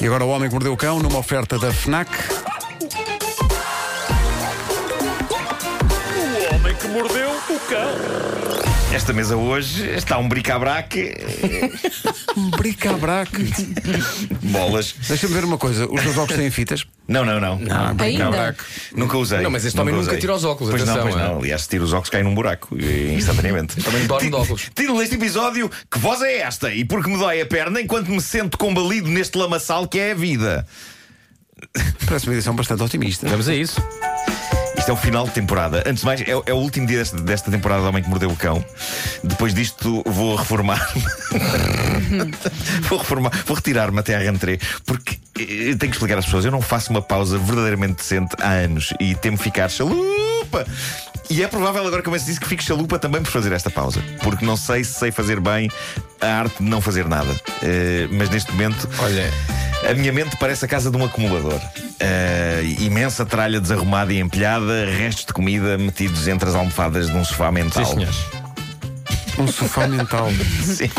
E agora o Homem que Mordeu o Cão, numa oferta da FNAC. O homem que mordeu o cão. Esta mesa hoje está um bric-a-brac, Um bric-a-brac. bolas. Deixa-me ver uma coisa. Os meus óculos têm fitas? Não, não, não. não Ainda? Nunca usei. Não, mas este homem nunca usei. tira os óculos, Pois atenção, não, pois é? não. Aliás, se tira os óculos, cai num buraco eh, instantaneamente. Também dorme de óculos. Título deste episódio: Que voz é esta? E porque me dói a perna enquanto me sento combalido neste lamaçal que é a vida. Parece uma edição bastante otimista. Vamos a isso. Isto é o final de temporada. Antes de mais, é, é o último dia desta, desta temporada do Homem que Mordeu o Cão. Depois disto, vou reformar. vou reformar, vou retirar-me até à rentrée. Porque eh, tenho que explicar às pessoas: eu não faço uma pausa verdadeiramente decente há anos e temo ficar chalupa. E é provável agora que eu dizer que fico chalupa também por fazer esta pausa. Porque não sei se sei fazer bem a arte de não fazer nada. Eh, mas neste momento. Olha, A minha mente parece a casa de um acumulador. Ah, imensa tralha desarrumada e empilhada, restos de comida metidos entre as almofadas de um sofá mental. sim, senhores. Um sofá mental. Sim.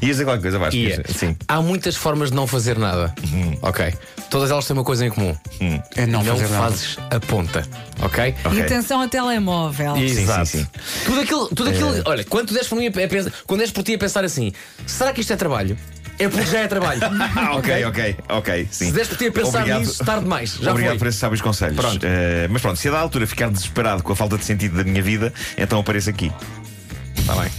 Ias dizer qualquer coisa, Vasco? Ia. Sim. Há muitas formas de não fazer nada. Ok. Todas elas têm uma coisa em comum. É não, não fazer nada. fazes a ponta. Ok? E Ok. atenção ao telemóvel. Sim, Exato. sim, sim. Tudo aquilo, tudo aquilo olha, quando tu des por mim a pensar, quando des por ti a pensar assim, será que isto é trabalho? É porque já é trabalho. Ok, ok, ok. Sim. Se des por ti a pensar Obrigado. nisso, tarde demais. Já Obrigado foi. por esses sábios conselhos. Pronto. Eh, mas pronto, se a da altura ficar desesperado com a falta de sentido da minha vida, então apareço aqui. Está bem.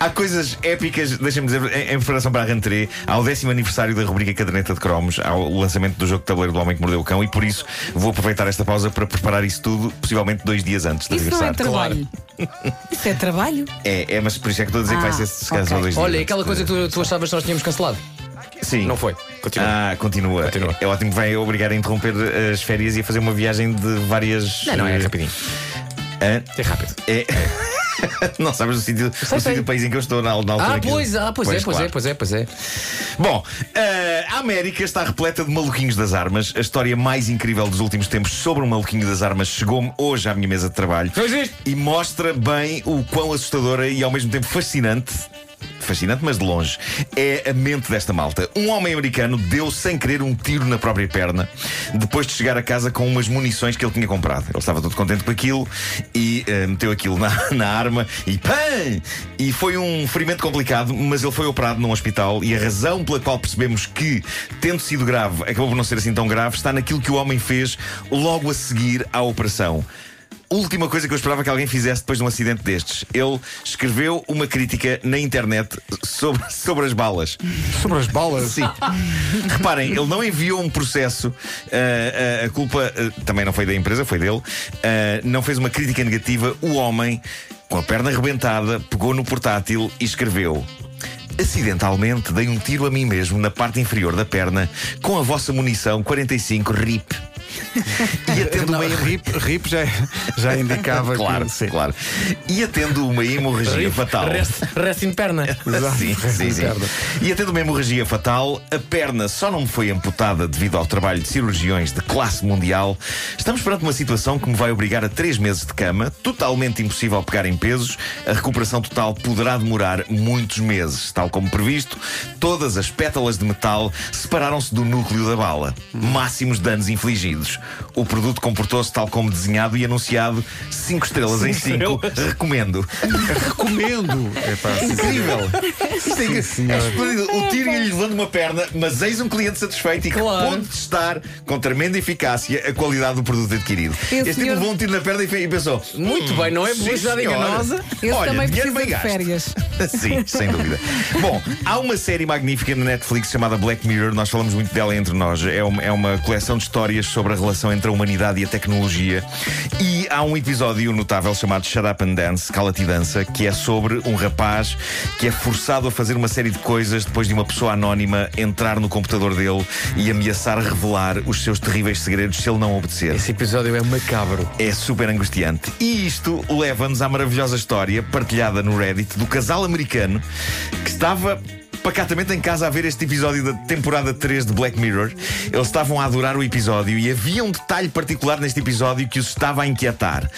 Há coisas épicas, deixa-me dizer, em, em preparação para a rentrée, ao décimo aniversário da rubrica Caderneta de Cromos, ao lançamento do jogo de tabuleiro do Homem que Mordeu o Cão, e por isso vou aproveitar esta pausa para preparar isso tudo, possivelmente dois dias antes de Isso não é aniversário. trabalho. Isso é trabalho? É, é, mas por isso é que estou a dizer que vai Ah, ser se calhar ok. só dois dias. Olha, aquela coisa que tu, tu achavas que nós tínhamos cancelado. Sim. Não foi. Continua. Ah, continua. Continua. É ótimo que vai obrigar a interromper as férias e a fazer uma viagem de várias. não, não, é eh, rapidinho. hã? É rápido. É. não sabes o sítio, o sei. do país em que eu estou na, na altura. Ah, que- pois, ah, pois, é, pois é, claro. pois é, pois é. Bom, eh, a América está repleta de maluquinhos das armas. A história mais incrível dos últimos tempos sobre um maluquinho das armas chegou-me hoje à minha mesa de trabalho. E mostra bem o quão assustadora e ao mesmo tempo fascinante. Fascinante, mas de longe. É a mente desta malta. Um homem americano deu sem querer um tiro na própria perna depois de chegar a casa com umas munições que ele tinha comprado. Ele estava todo contente com aquilo e eh, meteu aquilo na, na arma e PAM! E foi um ferimento complicado, mas ele foi operado num hospital e a razão pela qual percebemos que, tendo sido grave, acabou por não ser assim tão grave, está naquilo que o homem fez logo a seguir à operação. Última coisa que eu esperava que alguém fizesse depois de um acidente destes. Ele escreveu uma crítica na internet sobre, sobre as balas. Sobre as balas. Sim. Reparem, ele não enviou um processo. ah, ah, a culpa ah, também não foi da empresa, foi dele. Ah, não fez uma crítica negativa. O homem, com a perna arrebentada, pegou no portátil e escreveu. Acidentalmente dei um tiro a mim mesmo na parte inferior da perna com a vossa munição 45 RIP. E atendo Não, uma rip, rip já, já indicava Claro, que. Sim. claro. E atendo uma hemorragia fatal. Rest, rest in perna. Sim, sim, sim. Perna. E atendo uma hemorragia fatal, a perna só não me foi amputada devido ao trabalho de cirurgiões de classe mundial. Estamos perante uma situação que me vai obrigar a três meses de cama, totalmente impossível pegar em pesos. A recuperação total poderá demorar muitos meses. Tal como previsto, todas as pétalas de metal separaram-se do núcleo da bala. Máximos danos infligidos. O produto comportou-se tal como desenhado e anunciado 5 estrelas em 5. Recomendo. Recomendo. Incrível! Isto é, é esplêndido. O tiro ia-lhe levando uma perna, mas eis um cliente satisfeito e que Claro. pode testar com tremenda eficácia a qualidade do produto adquirido. Esse este tipo senhor- levou um tiro na perna e pensou: Muito bem, não é publicidade enganosa. Esse Olha, também dinheiro precisa bem de gasto. férias. Sim, sem dúvida. Bom, há uma série magnífica na Netflix chamada Black Mirror, nós falamos muito dela entre nós. É uma, é uma coleção de histórias sobre a relação entre a humanidade e a tecnologia. E há um episódio notável chamado Shut Up and Dance, Cala-te Dança, que é sobre um rapaz que é forçado a fazer uma série de coisas depois de uma pessoa anónima entrar no computador dele e ameaçar revelar os seus terríveis segredos se ele não obedecer. Esse episódio é macabro. É super angustiante. E isto leva-nos à maravilhosa história partilhada no Reddit do casal americano que estava pacatamente em casa a ver este episódio da temporada 3 de Black Mirror. Eles estavam a adorar o episódio e havia um detalhe particular neste episódio que os estava a inquietar.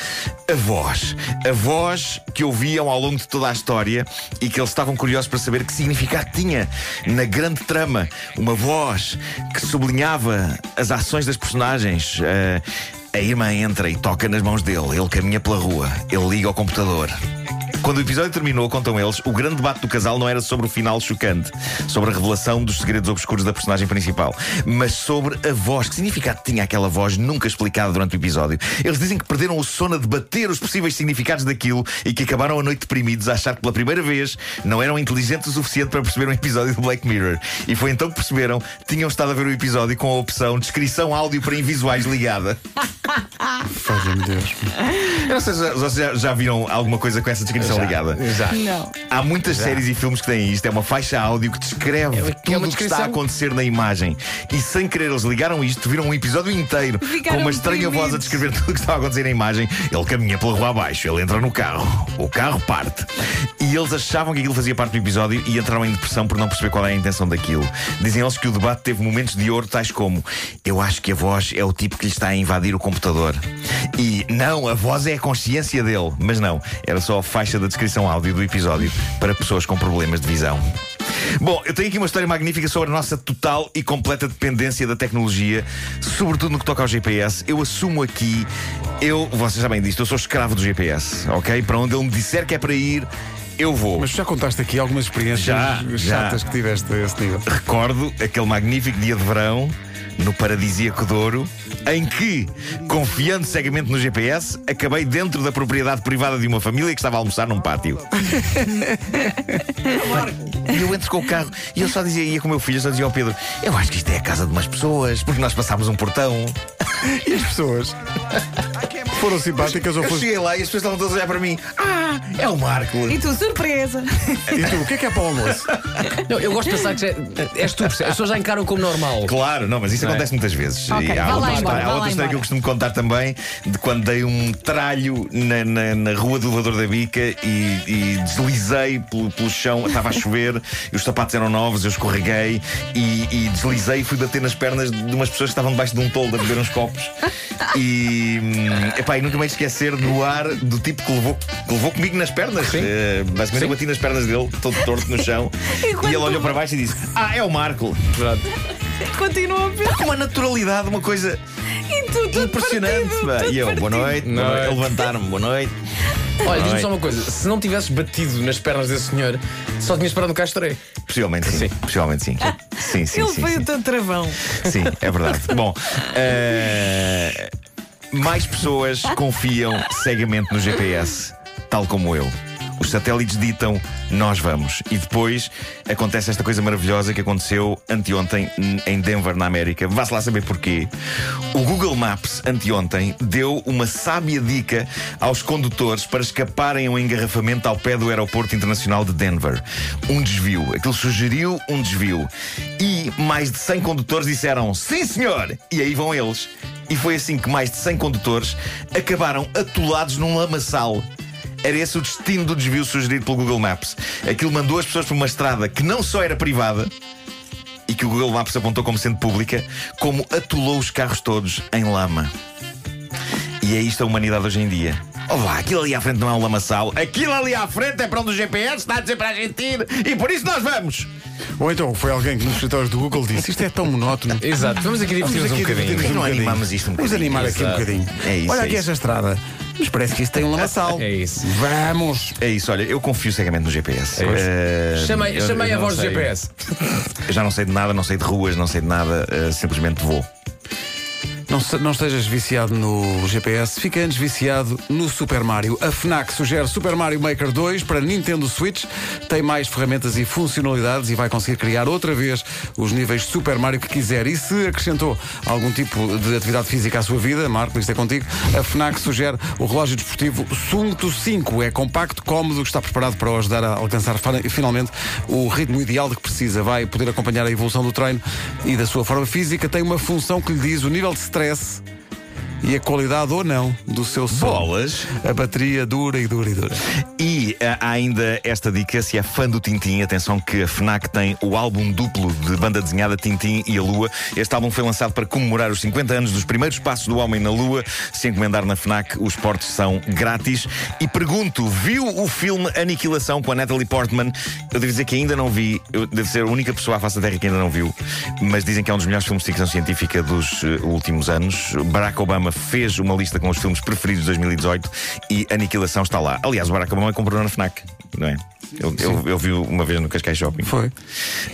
A voz. A voz que ouviam ao longo de toda a história e que eles estavam curiosos para saber que significado tinha na grande trama. Uma voz que sublinhava as ações das personagens. Eh, a irmã entra e toca nas mãos dele. Ele caminha pela rua. Ele liga ao computador. Quando o episódio terminou, contam eles, o grande debate do casal não era sobre o final chocante, sobre a revelação dos segredos obscuros da personagem principal, mas sobre a voz. Que significado tinha aquela voz nunca explicada durante o episódio? Eles dizem que perderam o sono a debater os possíveis significados daquilo e que acabaram a noite deprimidos a achar que pela primeira vez não eram inteligentes o suficiente para perceber um episódio do Black Mirror. E foi então que perceberam que tinham estado a ver o episódio com a opção descrição áudio para invisuais ligada. Faz-me Deus. Eu não sei se vocês já, já viram alguma coisa com essa descrição ligada. Já. Não. Há muitas séries e filmes que têm isto. É uma faixa áudio que descreve É- que é tudo o que está a acontecer na imagem. E sem querer, eles ligaram isto, viram um episódio inteiro Ficaram com uma estranha voz a descrever tudo o que estava a acontecer na imagem. Ele caminha pela rua abaixo, ele entra no carro, o carro parte. E eles achavam que aquilo fazia parte do episódio e entraram em depressão por não perceber qual é a intenção daquilo. Dizem eles que o debate teve momentos de ouro, tais como: Eu acho que a voz é o tipo que lhe está a invadir o computador. E não, a voz é a consciência dele. Mas não, era só a faixa da descrição áudio do episódio para pessoas com problemas de visão. Bom, eu tenho aqui uma história magnífica sobre a nossa total e completa dependência da tecnologia, sobretudo no que toca ao GPS. Eu assumo aqui, eu, vocês sabem disto, eu sou escravo do GPS, ok? Para onde ele me disser que é para ir, eu vou. Mas já contaste aqui algumas experiências Já, chatas já. que tiveste a esse nível. Recordo aquele magnífico dia de verão no paradisíaco Douro, em que, confiando cegamente no GPS, acabei dentro da propriedade privada de uma família que estava a almoçar num pátio. e eu entro com o carro e eu só dizia, ia com o meu filho, eu só dizia ao Pedro: Eu acho que isto é a casa de umas pessoas, porque nós passámos um portão. E as pessoas? Foram simpáticas ou Eu foste. cheguei lá e as pessoas estavam todas a olhar para mim: Ah, é o Marco. E tu, surpresa. E tu, o que é que é para o almoço? Não, eu gosto de pensar que já, és tu, percebes? as pessoas já encaram como normal. Claro, não, mas isso Não é? acontece muitas vezes. Ok, E há outra história, há outra história que eu costumo contar também de quando dei um tralho na, na, na rua do elevador da bica e, e deslizei pelo, pelo chão, estava a chover, e os sapatos eram novos, eu escorreguei e, e deslizei e fui bater nas pernas de umas pessoas que estavam debaixo de um toldo a beber uns copos. E, hum, epá, e nunca me esquecer do ar do tipo que levou, que levou comigo nas pernas. Sim. Eh, basicamente eu bati nas pernas dele, todo torto no chão, E e, ele olhou tu- para baixo e disse: Ah, é o Marco. Verdade. Continua a ver. Com uma naturalidade, uma coisa E tu, tudo impressionante. partido, E eu, boa noite, boa Noite. noite. A levantar-me, boa noite. Olha, diz-me só uma coisa: se não tivesses batido nas pernas desse senhor, só tinhas parado no Castoré. Possivelmente sim. Sim. Possivelmente sim. Sim, sim, Ele sim. foi sim. o teu travão. Sim, é verdade. Bom, eh, mais pessoas confiam cegamente no GPS, tal como eu. Os satélites ditam nós vamos. E depois acontece esta coisa maravilhosa que aconteceu anteontem em Denver, na América. Vá-se lá saber porquê. O Google Maps, anteontem, deu uma sábia dica aos condutores para escaparem a um engarrafamento ao pé do Aeroporto Internacional de Denver. Um desvio. Aquilo sugeriu um desvio. E mais de 100 condutores disseram sim, senhor! E aí vão eles. E foi assim que mais de 100 condutores acabaram atolados num lamaçal. Era esse o destino do desvio sugerido pelo Google Maps. Aquilo mandou as pessoas por uma estrada que não só era privada e que o Google Maps apontou como sendo pública, como atolou os carros todos em lama. E é isto a humanidade hoje em dia. Olá, aquilo ali à frente não é um lamaçal, aquilo ali à frente é para onde o GPS está a dizer para a gente ir e por isso nós vamos. Ou então foi alguém que nos escritórios do Google disse: Isto é tão monótono. Exato, vamos aqui divertir-nos um aqui bocadinho. Não um bocadinho. animamos isto um Vamos bocadinho. animar aqui um bocadinho. É isso, Olha é aqui isso. esta estrada. Mas parece que isto tem um lamaçal. É isso. Vamos! É isso, olha, eu confio cegamente no GPS. É isso. Eh, Chamei, eu- chamei eu a voz do GPS. Eu já não sei de nada, não sei de ruas, não sei de nada, eh, simplesmente vou. Não, se- não estejas viciado no GPS, fica antes viciado no Super Mario. A FNAC sugere Super Mario Maker 2 para Nintendo Switch. Tem mais ferramentas e funcionalidades e vai conseguir criar outra vez os níveis Super Mario que quiser. E se acrescentou algum tipo de atividade física à sua vida, Marco, isto é contigo, a FNAC sugere o relógio desportivo Sunto 5. É compacto, cómodo, está preparado para o ajudar a alcançar finalmente o ritmo ideal de que precisa. Vai poder acompanhar a evolução do treino e da sua forma física. Tem uma função que lhe diz o nível de stress stress e a qualidade ou não do seu som. Bolas. A bateria dura e dura e dura. E ah, há ainda esta dica: se é fã do Tintim, atenção que a Fnac tem o álbum duplo de banda desenhada Tintim e a Lua. Este álbum foi lançado para comemorar os 50 anos dos primeiros passos do homem na Lua. Se encomendar na Fnac, os portes são grátis. E pergunto: viu o filme Aniquilação com a Natalie Portman? Eu devo dizer que ainda não vi, eu devo ser a única pessoa à face da Terra que ainda não viu, mas dizem que é um dos melhores filmes de ficção científica dos eh, últimos anos. Barack Obama fez uma lista com os filmes preferidos de 2018 e Aniquilação está lá. Aliás, o Barack Obama comprou na Fnac, não é? Eu, eu, eu vi uma vez no Cascais Shopping. Foi.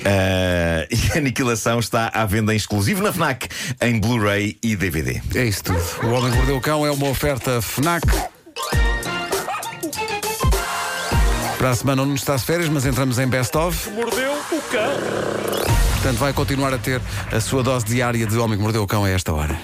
Ah, e Aniquilação está à venda em exclusivo na Fnac, em Blu-ray e DVD. É isso tudo. O Homem que Mordeu o Cão é uma oferta FNAC. Para a semana não está de férias, mas entramos em Best of. Mordeu o cão. Portanto, vai continuar a ter a sua dose diária de Homem que Mordeu o Cão a esta hora.